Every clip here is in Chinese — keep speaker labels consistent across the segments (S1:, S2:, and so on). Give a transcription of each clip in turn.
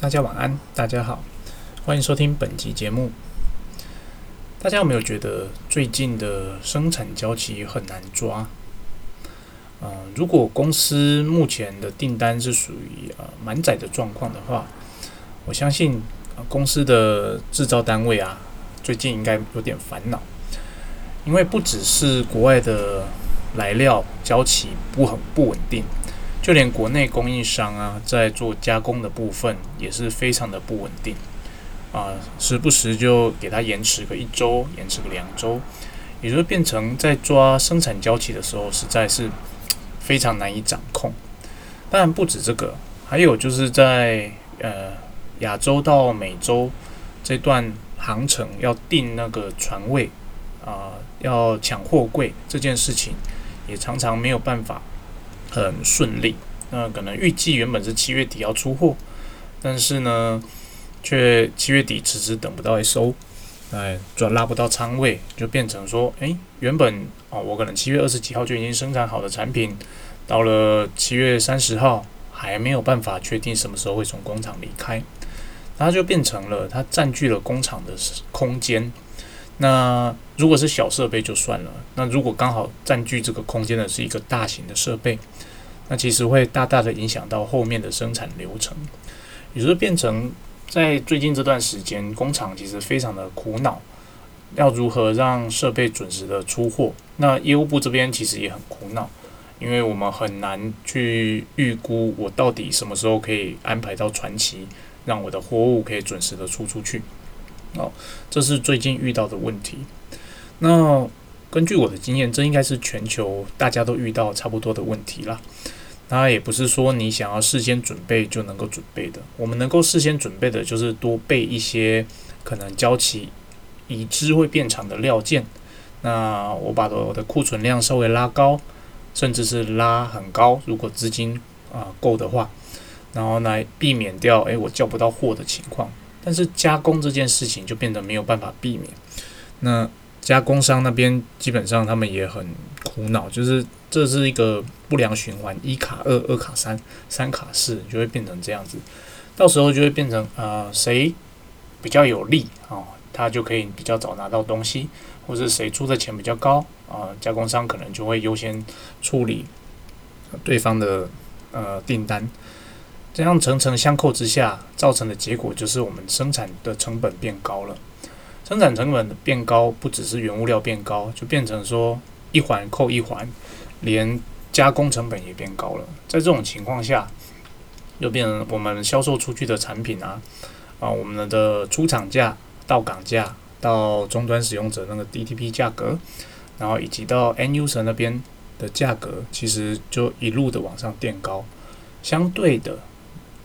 S1: 大家晚安，大家好，欢迎收听本集节目。大家有没有觉得最近的生产交期很难抓？呃，如果公司目前的订单是属于呃满载的状况的话，我相信公司的制造单位啊，最近应该有点烦恼，因为不只是国外的来料交期不很不稳定。就连国内供应商啊，在做加工的部分也是非常的不稳定啊，时不时就给它延迟个一周，延迟个两周，也就变成在抓生产交期的时候，实在是非常难以掌控。当然不止这个，还有就是在呃亚洲到美洲这段航程要订那个船位啊，要抢货柜这件事情，也常常没有办法。很顺利，那可能预计原本是七月底要出货，但是呢，却七月底迟迟等不到收，哎，转拉不到仓位，就变成说，哎，原本哦，我可能七月二十几号就已经生产好的产品，到了七月三十号还没有办法确定什么时候会从工厂离开，它就变成了它占据了工厂的空间。那如果是小设备就算了，那如果刚好占据这个空间的是一个大型的设备，那其实会大大的影响到后面的生产流程，也就是变成在最近这段时间，工厂其实非常的苦恼，要如何让设备准时的出货。那业务部这边其实也很苦恼，因为我们很难去预估我到底什么时候可以安排到传奇，让我的货物可以准时的出出去。哦，这是最近遇到的问题。那根据我的经验，这应该是全球大家都遇到差不多的问题啦。那也不是说你想要事先准备就能够准备的。我们能够事先准备的就是多备一些可能交期已知会变长的料件。那我把我的库存量稍微拉高，甚至是拉很高，如果资金啊够的话，然后来避免掉诶我叫不到货的情况。但是加工这件事情就变得没有办法避免，那加工商那边基本上他们也很苦恼，就是这是一个不良循环，一卡二，二卡三，三卡四，就会变成这样子，到时候就会变成呃谁比较有利啊，他就可以比较早拿到东西，或者谁出的钱比较高啊，加工商可能就会优先处理对方的呃订单。这样层层相扣之下，造成的结果就是我们生产的成本变高了。生产成本的变高，不只是原物料变高，就变成说一环扣一环，连加工成本也变高了。在这种情况下，又变成我们销售出去的产品啊，啊，我们的出厂价到港价到终端使用者那个 DTP 价格，然后以及到 NUS 那边的价格，其实就一路的往上垫高，相对的。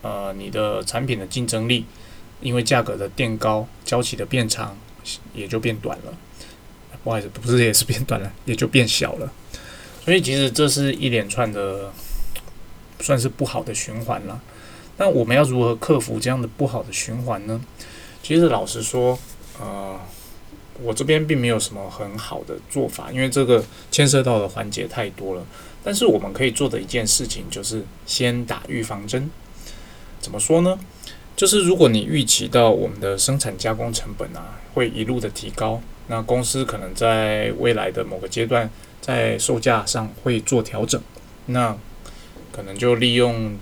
S1: 呃，你的产品的竞争力，因为价格的垫高，交期的变长，也就变短了。不好意思，不是也是变短了，也就变小了。所以其实这是一连串的，算是不好的循环了。那我们要如何克服这样的不好的循环呢？其实老实说，呃，我这边并没有什么很好的做法，因为这个牵涉到的环节太多了。但是我们可以做的一件事情，就是先打预防针。怎么说呢？就是如果你预期到我们的生产加工成本啊会一路的提高，那公司可能在未来的某个阶段在售价上会做调整，那可能就利用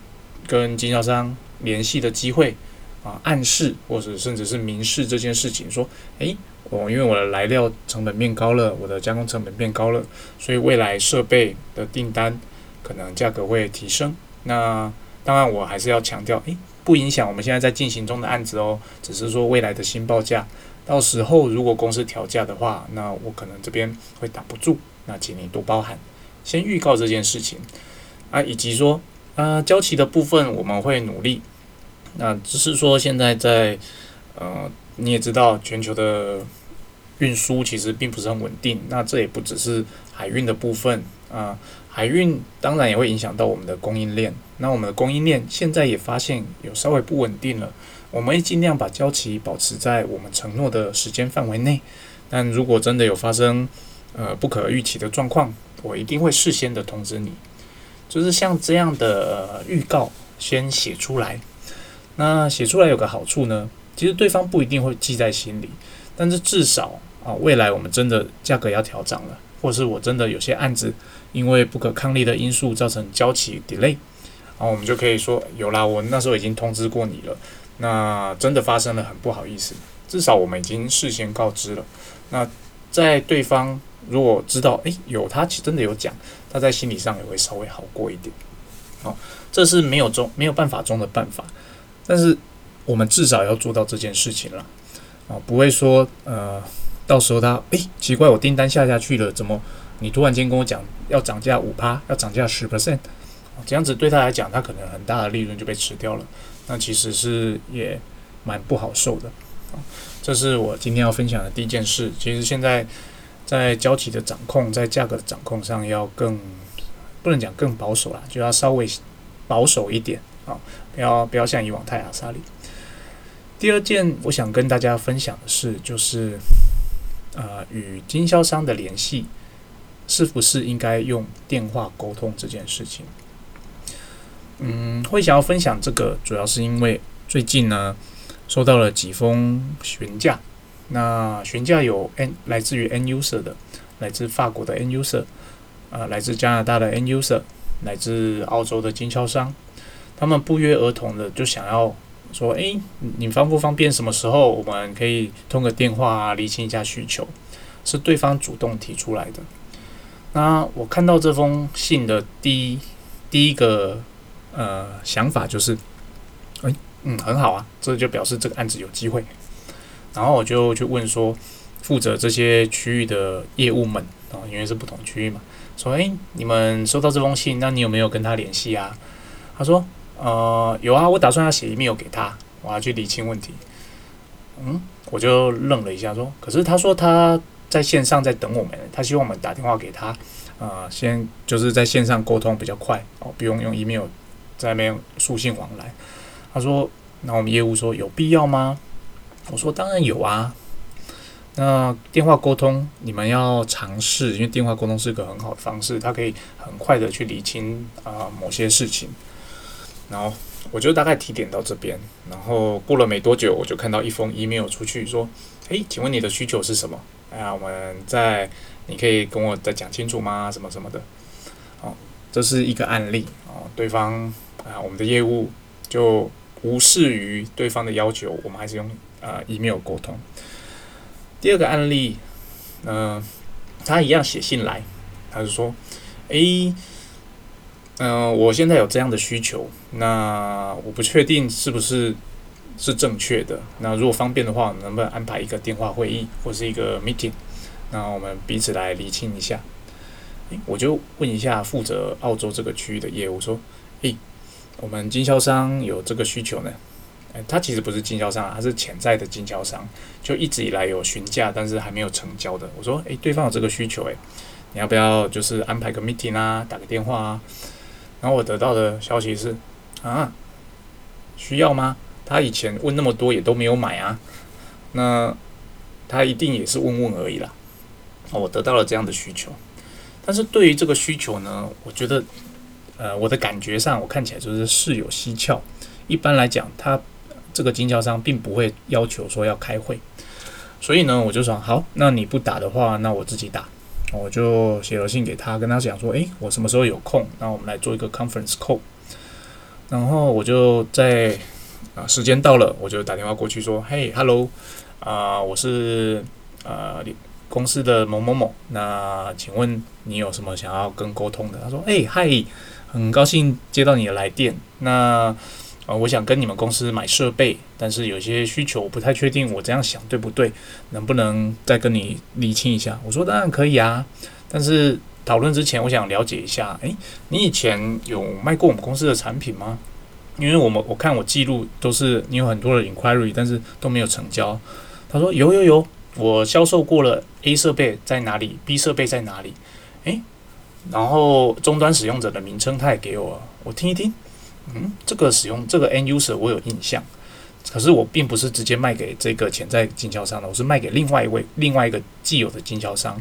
S1: 跟经销商联系的机会啊，暗示或者甚至是明示这件事情，说，诶，我因为我的来料成本变高了，我的加工成本变高了，所以未来设备的订单可能价格会提升，那。当然，我还是要强调，诶，不影响我们现在在进行中的案子哦。只是说未来的新报价，到时候如果公司调价的话，那我可能这边会挡不住。那请你多包涵，先预告这件事情啊，以及说，呃，交期的部分我们会努力。那只是说现在在，呃，你也知道，全球的运输其实并不是很稳定。那这也不只是海运的部分啊。海运当然也会影响到我们的供应链，那我们的供应链现在也发现有稍微不稳定了，我们会尽量把交期保持在我们承诺的时间范围内。但如果真的有发生呃不可预期的状况，我一定会事先的通知你，就是像这样的预告先写出来。那写出来有个好处呢，其实对方不一定会记在心里，但是至少啊，未来我们真的价格要调涨了，或是我真的有些案子因为不可抗力的因素造成交期 delay，然后我们就可以说有啦，我那时候已经通知过你了，那真的发生了很不好意思，至少我们已经事先告知了。那在对方如果知道诶有他其实真的有讲，他在心理上也会稍微好过一点。哦，这是没有中没有办法中的办法。但是我们至少要做到这件事情了，啊，不会说呃，到时候他诶，奇怪，我订单下下去了，怎么你突然间跟我讲要涨价五趴，要涨价十 percent，这样子对他来讲，他可能很大的利润就被吃掉了，那其实是也蛮不好受的啊。这是我今天要分享的第一件事。其实现在在交期的掌控，在价格的掌控上要更不能讲更保守了，就要稍微保守一点。啊，不要不要像以往太阿萨里。第二件我想跟大家分享的是，就是呃与经销商的联系是不是应该用电话沟通这件事情。嗯，会想要分享这个，主要是因为最近呢收到了几封询价，那询价有 N 来自于 N user 的，来自法国的 N user，呃，来自加拿大的 N user，来自澳洲的经销商。他们不约而同的就想要说：“诶，你方不方便什么时候我们可以通个电话啊，理清一下需求？”是对方主动提出来的。那我看到这封信的第一第一个呃想法就是：“诶，嗯，很好啊，这就表示这个案子有机会。”然后我就去问说，负责这些区域的业务们啊，因为是不同区域嘛，说：“诶，你们收到这封信，那你有没有跟他联系啊？”他说。呃，有啊，我打算要写 email 给他，我要去理清问题。嗯，我就愣了一下，说，可是他说他在线上在等我们，他希望我们打电话给他，呃，先就是在线上沟通比较快哦，不用用 email 在那边书信往来。他说，那我们业务说有必要吗？我说当然有啊。那电话沟通你们要尝试，因为电话沟通是个很好的方式，它可以很快的去理清啊某些事情。然后我就大概提点到这边，然后过了没多久，我就看到一封 email 出去说：“诶，请问你的需求是什么？啊，我们在，你可以跟我再讲清楚吗？什么什么的。”哦，这是一个案例哦。对方啊，我们的业务就无视于对方的要求，我们还是用啊 email 沟通。第二个案例，嗯，他一样写信来，他就说：“诶。”嗯，我现在有这样的需求，那我不确定是不是是正确的。那如果方便的话，能不能安排一个电话会议或是一个 meeting？那我们彼此来理清一下。我就问一下负责澳洲这个区域的业务，说：诶，我们经销商有这个需求呢？诶，他其实不是经销商，他是潜在的经销商，就一直以来有询价，但是还没有成交的。我说：诶，对方有这个需求，诶，你要不要就是安排个 meeting 啊，打个电话啊？然后我得到的消息是，啊，需要吗？他以前问那么多也都没有买啊，那他一定也是问问而已啦。我得到了这样的需求，但是对于这个需求呢，我觉得，呃，我的感觉上我看起来就是事有蹊跷。一般来讲，他这个经销商并不会要求说要开会，所以呢，我就说好，那你不打的话，那我自己打。我就写了信给他，跟他讲说：“诶，我什么时候有空？那我们来做一个 conference call。”然后我就在啊，时间到了，我就打电话过去说：“嘿，hello，啊，我是啊呃公司的某某某，那请问你有什么想要跟沟通的？”他说：“诶，嗨，很高兴接到你的来电。那啊，我想跟你们公司买设备，但是有些需求我不太确定，我这样想对不对？能不能再跟你理清一下？我说当然可以啊，但是讨论之前，我想了解一下，诶，你以前有卖过我们公司的产品吗？因为我们我看我记录都是你有很多的 inquiry，但是都没有成交。他说有有有，我销售过了 A 设备在哪里，B 设备在哪里？诶，然后终端使用者的名称他也给我，我听一听。嗯，这个使用这个 N user 我有印象，可是我并不是直接卖给这个潜在经销商的，我是卖给另外一位另外一个既有的经销商，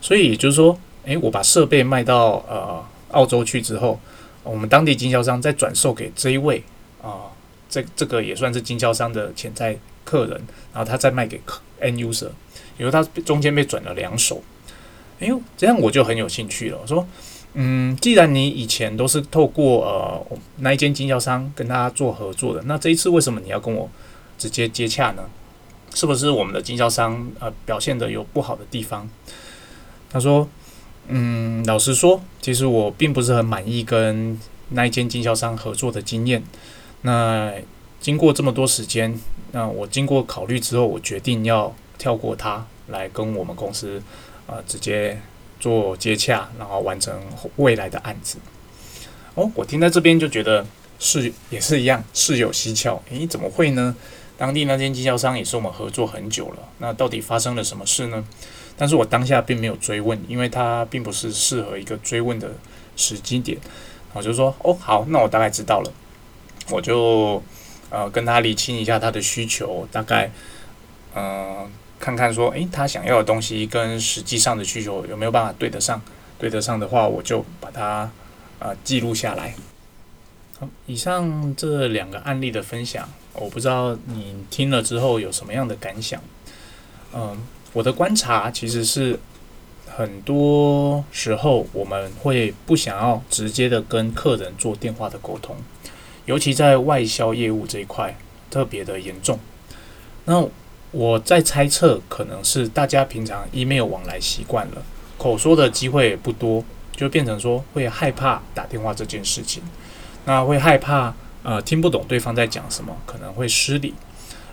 S1: 所以也就是说，诶，我把设备卖到呃澳洲去之后，我们当地经销商再转售给这一位啊这这个也算是经销商的潜在客人，然后他再卖给客 end user，因为他中间被转了两手。哎呦，这样我就很有兴趣了。我说，嗯，既然你以前都是透过呃那一间经销商跟他做合作的，那这一次为什么你要跟我直接接洽呢？是不是我们的经销商呃表现的有不好的地方？他说，嗯，老实说，其实我并不是很满意跟那一间经销商合作的经验。那经过这么多时间，那我经过考虑之后，我决定要跳过他，来跟我们公司呃直接做接洽，然后完成未来的案子。哦，我听在这边就觉得是也是一样，事有蹊跷。诶，怎么会呢？当地那间经销商也是我们合作很久了，那到底发生了什么事呢？但是我当下并没有追问，因为他并不是适合一个追问的时机点。我就说，哦，好，那我大概知道了，我就呃跟他理清一下他的需求，大概嗯看看说，诶，他想要的东西跟实际上的需求有没有办法对得上？对得上的话，我就把它呃记录下来。好，以上这两个案例的分享。我不知道你听了之后有什么样的感想？嗯，我的观察其实是很多时候我们会不想要直接的跟客人做电话的沟通，尤其在外销业务这一块特别的严重。那我在猜测，可能是大家平常 email 往来习惯了，口说的机会也不多，就变成说会害怕打电话这件事情，那会害怕。呃，听不懂对方在讲什么，可能会失礼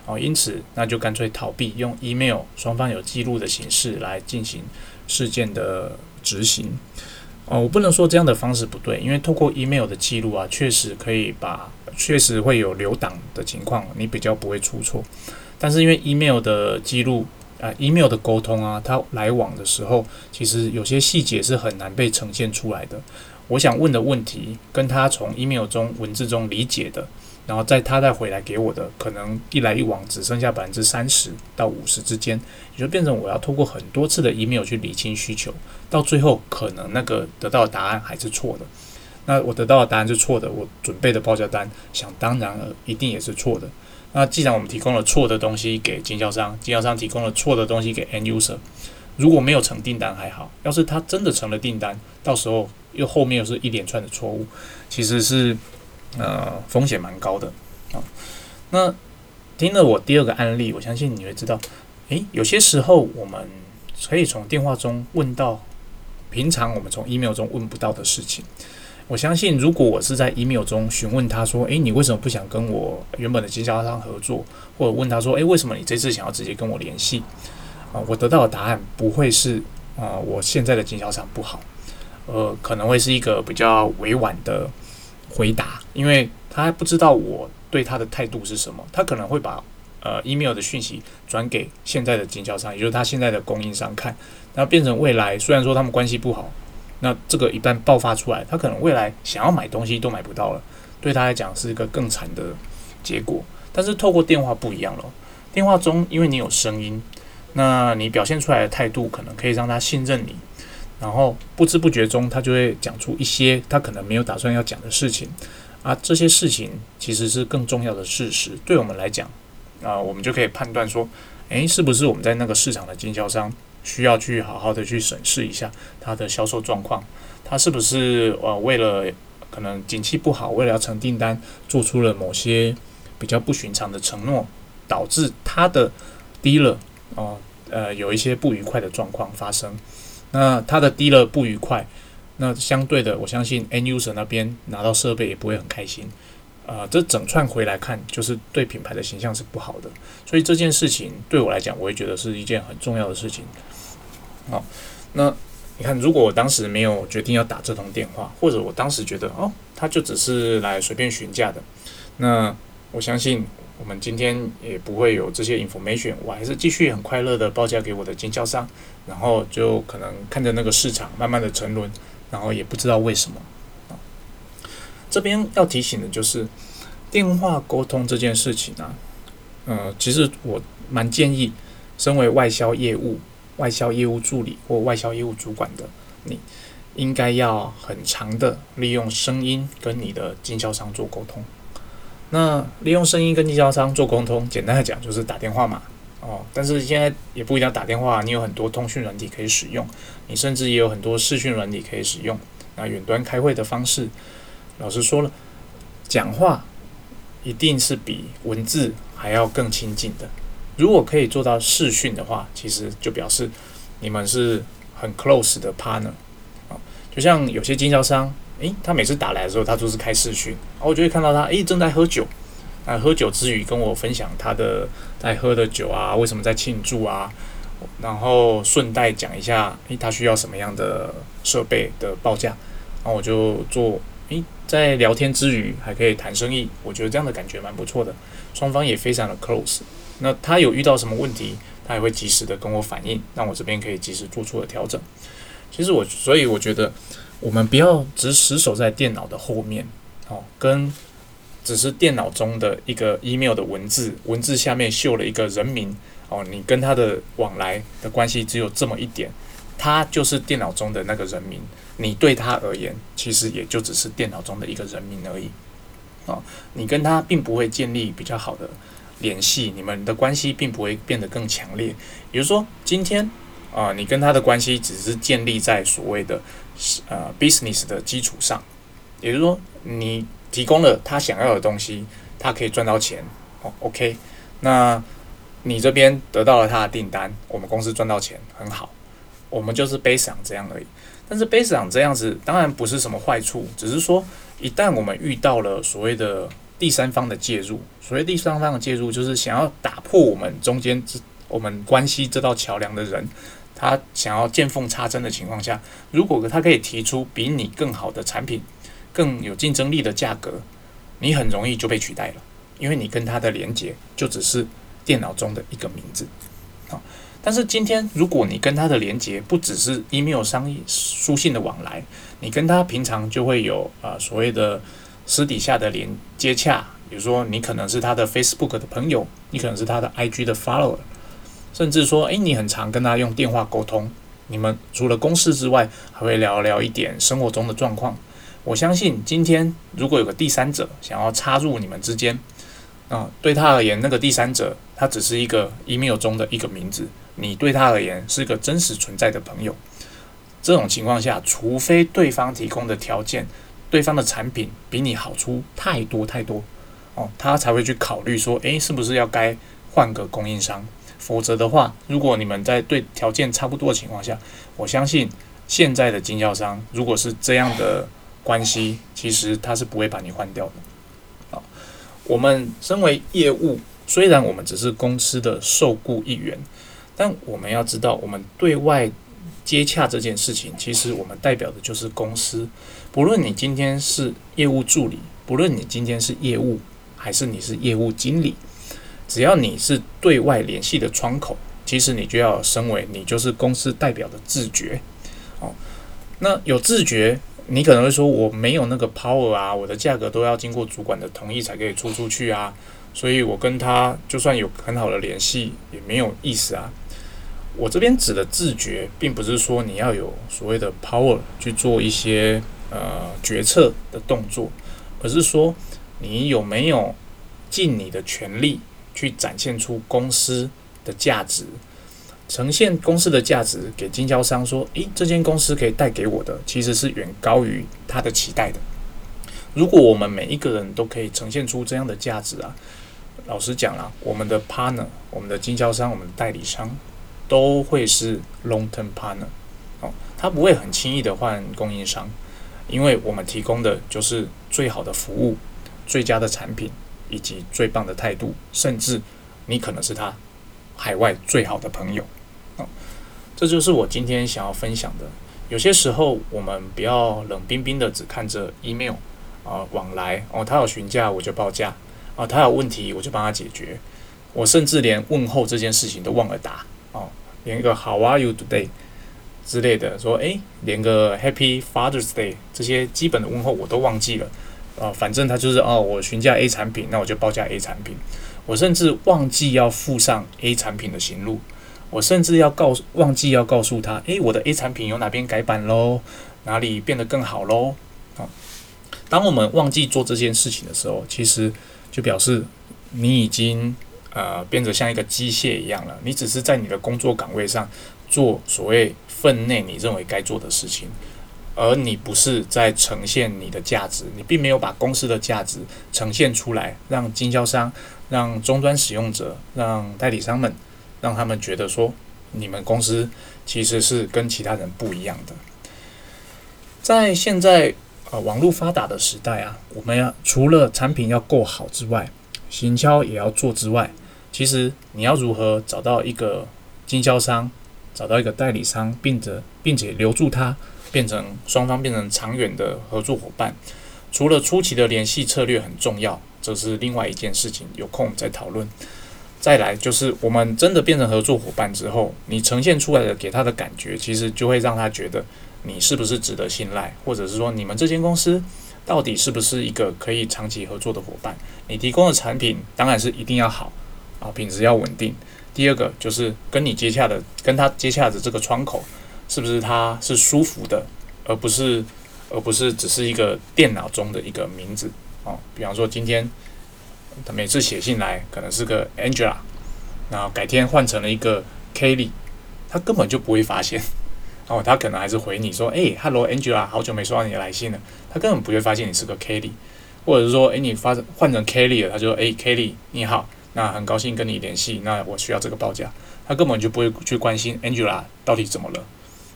S1: 哦，因此那就干脆逃避，用 email 双方有记录的形式来进行事件的执行。哦，我不能说这样的方式不对，因为透过 email 的记录啊，确实可以把，确实会有留档的情况，你比较不会出错。但是因为 email 的记录啊，email 的沟通啊，它来往的时候，其实有些细节是很难被呈现出来的。我想问的问题，跟他从 email 中文字中理解的，然后在他再回来给我的，可能一来一往只剩下百分之三十到五十之间，也就变成我要透过很多次的 email 去理清需求，到最后可能那个得到的答案还是错的。那我得到的答案是错的，我准备的报价单想当然了一定也是错的。那既然我们提供了错的东西给经销商，经销商提供了错的东西给 end user，如果没有成订单还好，要是他真的成了订单，到时候。又后面又是一连串的错误，其实是呃风险蛮高的啊。那听了我第二个案例，我相信你会知道，诶，有些时候我们可以从电话中问到平常我们从 email 中问不到的事情。我相信，如果我是在 email 中询问他说，诶，你为什么不想跟我原本的经销商合作？或者问他说，诶，为什么你这次想要直接跟我联系？啊，我得到的答案不会是啊，我现在的经销商不好。呃，可能会是一个比较委婉的回答，因为他还不知道我对他的态度是什么，他可能会把呃 email 的讯息转给现在的经销商，也就是他现在的供应商看，然后变成未来虽然说他们关系不好，那这个一旦爆发出来，他可能未来想要买东西都买不到了，对他来讲是一个更惨的结果。但是透过电话不一样了，电话中因为你有声音，那你表现出来的态度可能可以让他信任你。然后不知不觉中，他就会讲出一些他可能没有打算要讲的事情，啊，这些事情其实是更重要的事实。对我们来讲，啊，我们就可以判断说，诶，是不是我们在那个市场的经销商需要去好好的去审视一下他的销售状况，他是不是呃为了可能景气不好，为了要成订单，做出了某些比较不寻常的承诺，导致他的低了，哦，呃，有一些不愉快的状况发生。那它的低了不愉快，那相对的，我相信 N user 那边拿到设备也不会很开心，啊，这整串回来看，就是对品牌的形象是不好的，所以这件事情对我来讲，我也觉得是一件很重要的事情。好，那你看，如果我当时没有决定要打这通电话，或者我当时觉得哦，他就只是来随便询价的，那我相信。我们今天也不会有这些 information，我还是继续很快乐的报价给我的经销商，然后就可能看着那个市场慢慢的沉沦，然后也不知道为什么。这边要提醒的就是电话沟通这件事情啊，呃，其实我蛮建议，身为外销业务、外销业务助理或外销业务主管的你，应该要很长的利用声音跟你的经销商做沟通。那利用声音跟经销商做沟通，简单的讲就是打电话嘛。哦，但是现在也不一定要打电话，你有很多通讯软体可以使用，你甚至也有很多视讯软体可以使用。那远端开会的方式，老实说了，讲话一定是比文字还要更亲近的。如果可以做到视讯的话，其实就表示你们是很 close 的 partner 啊。就像有些经销商，诶，他每次打来的时候，他都是开视讯，然后我就会看到他，诶，正在喝酒。那喝酒之余，跟我分享他的在喝的酒啊，为什么在庆祝啊？然后顺带讲一下，诶，他需要什么样的设备的报价？然后我就做，诶，在聊天之余还可以谈生意，我觉得这样的感觉蛮不错的，双方也非常的 close。那他有遇到什么问题，他也会及时的跟我反映，让我这边可以及时做出的调整。其实我，所以我觉得我们不要只死守在电脑的后面，哦，跟。只是电脑中的一个 email 的文字，文字下面绣了一个人名哦，你跟他的往来的关系只有这么一点，他就是电脑中的那个人名，你对他而言其实也就只是电脑中的一个人名而已，哦，你跟他并不会建立比较好的联系，你们的关系并不会变得更强烈。比如说今天啊，你跟他的关系只是建立在所谓的呃 business 的基础上，也就是说你。提供了他想要的东西，他可以赚到钱。哦，OK，那你这边得到了他的订单，我们公司赚到钱，很好。我们就是悲伤这样而已。但是悲伤这样子当然不是什么坏处，只是说一旦我们遇到了所谓的第三方的介入，所谓第三方的介入就是想要打破我们中间这我们关系这道桥梁的人，他想要见缝插针的情况下，如果他可以提出比你更好的产品。更有竞争力的价格，你很容易就被取代了，因为你跟他的连接就只是电脑中的一个名字啊。但是今天，如果你跟他的连接不只是 email 商书信的往来，你跟他平常就会有啊所谓的私底下的连接洽，比如说你可能是他的 Facebook 的朋友，你可能是他的 IG 的 follower，甚至说，诶，你很常跟他用电话沟通，你们除了公事之外，还会聊聊一点生活中的状况。我相信今天如果有个第三者想要插入你们之间，啊，对他而言，那个第三者他只是一个 email 中的一个名字，你对他而言是个真实存在的朋友。这种情况下，除非对方提供的条件、对方的产品比你好出太多太多，哦，他才会去考虑说，诶，是不是要该换个供应商？否则的话，如果你们在对条件差不多的情况下，我相信现在的经销商如果是这样的。关系其实他是不会把你换掉的。好，我们身为业务，虽然我们只是公司的受雇一员，但我们要知道，我们对外接洽这件事情，其实我们代表的就是公司。不论你今天是业务助理，不论你今天是业务，还是你是业务经理，只要你是对外联系的窗口，其实你就要身为你就是公司代表的自觉。哦，那有自觉。你可能会说我没有那个 power 啊，我的价格都要经过主管的同意才可以出出去啊，所以我跟他就算有很好的联系也没有意思啊。我这边指的自觉，并不是说你要有所谓的 power 去做一些呃决策的动作，而是说你有没有尽你的全力去展现出公司的价值。呈现公司的价值给经销商说：“诶，这间公司可以带给我的其实是远高于他的期待的。如果我们每一个人都可以呈现出这样的价值啊，老实讲啦，我们的 partner、我们的经销商、我们的代理商都会是 long term partner 哦，他不会很轻易的换供应商，因为我们提供的就是最好的服务、最佳的产品以及最棒的态度，甚至你可能是他海外最好的朋友。”哦这就是我今天想要分享的。有些时候，我们不要冷冰冰的只看着 email 啊往来哦，他有询价我就报价啊，他有问题我就帮他解决。我甚至连问候这件事情都忘了打，连一个 How are you today 之类的说，诶，连个 Happy Father's Day 这些基本的问候我都忘记了啊。反正他就是哦，我询价 A 产品，那我就报价 A 产品。我甚至忘记要附上 A 产品的行路。我甚至要告忘记要告诉他，诶，我的 A 产品有哪边改版喽，哪里变得更好喽？啊，当我们忘记做这件事情的时候，其实就表示你已经呃变得像一个机械一样了。你只是在你的工作岗位上做所谓分内你认为该做的事情，而你不是在呈现你的价值，你并没有把公司的价值呈现出来，让经销商、让终端使用者、让代理商们，让他们觉得说你们公司其实是跟其他人不一样的。在现在。呃，网络发达的时代啊，我们要除了产品要够好之外，行销也要做之外，其实你要如何找到一个经销商，找到一个代理商，并且并且留住他，变成双方变成长远的合作伙伴。除了初期的联系策略很重要，这是另外一件事情，有空再讨论。再来就是我们真的变成合作伙伴之后，你呈现出来的给他的感觉，其实就会让他觉得。你是不是值得信赖，或者是说你们这间公司到底是不是一个可以长期合作的伙伴？你提供的产品当然是一定要好啊，品质要稳定。第二个就是跟你接洽的、跟他接洽的这个窗口，是不是他是舒服的，而不是而不是只是一个电脑中的一个名字哦。比方说今天他每次写信来可能是个 Angela，然后改天换成了一个 Kelly，他根本就不会发现。哦，他可能还是回你说，哎，Hello Angela，好久没收到你的来信了。他根本不会发现你是个 Kelly，或者是说，哎，你发换成 Kelly 了，他就说，哎，Kelly 你好，那很高兴跟你联系，那我需要这个报价。他根本就不会去关心 Angela 到底怎么了。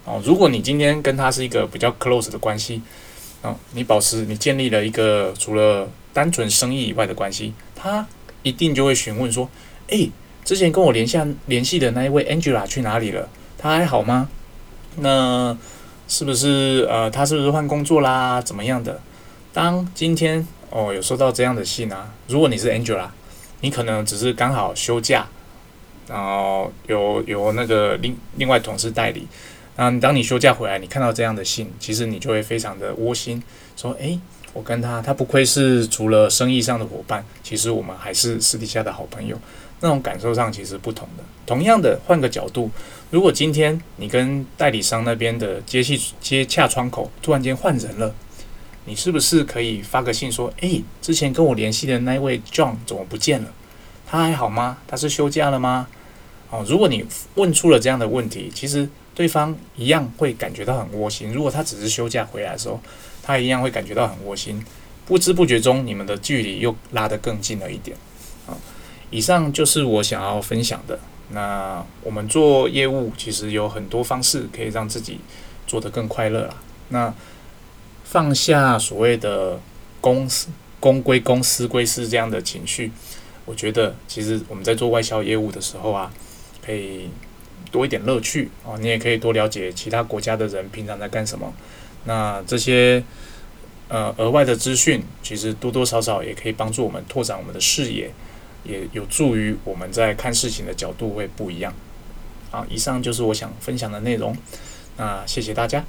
S1: 哦，如果你今天跟他是一个比较 close 的关系，哦，你保持你建立了一个除了单纯生意以外的关系，他一定就会询问说，哎，之前跟我连下联系的那一位 Angela 去哪里了？他还好吗？那是不是呃，他是不是换工作啦？怎么样的？当今天哦有收到这样的信啊，如果你是 Angela，你可能只是刚好休假，然后有有那个另另外同事代理。那当你休假回来，你看到这样的信，其实你就会非常的窝心，说：诶，我跟他，他不愧是除了生意上的伙伴，其实我们还是私底下的好朋友。那种感受上其实不同的。同样的，换个角度，如果今天你跟代理商那边的接气接洽窗口突然间换人了，你是不是可以发个信说：“诶，之前跟我联系的那位 John 怎么不见了？他还好吗？他是休假了吗？”哦，如果你问出了这样的问题，其实对方一样会感觉到很窝心。如果他只是休假回来的时候，他一样会感觉到很窝心。不知不觉中，你们的距离又拉得更近了一点。啊。以上就是我想要分享的。那我们做业务其实有很多方式可以让自己做得更快乐啦。那放下所谓的公司公归公私归私这样的情绪，我觉得其实我们在做外销业务的时候啊，可以多一点乐趣哦。你也可以多了解其他国家的人平常在干什么。那这些呃额外的资讯，其实多多少少也可以帮助我们拓展我们的视野。也有助于我们在看事情的角度会不一样。好，以上就是我想分享的内容。那谢谢大家。